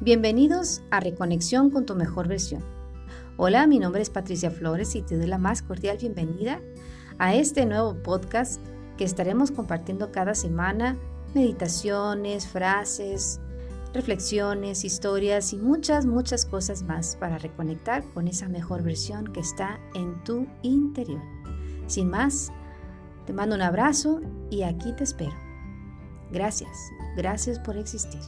Bienvenidos a Reconexión con tu mejor versión. Hola, mi nombre es Patricia Flores y te doy la más cordial bienvenida a este nuevo podcast que estaremos compartiendo cada semana meditaciones, frases, reflexiones, historias y muchas, muchas cosas más para reconectar con esa mejor versión que está en tu interior. Sin más, te mando un abrazo y aquí te espero. Gracias, gracias por existir.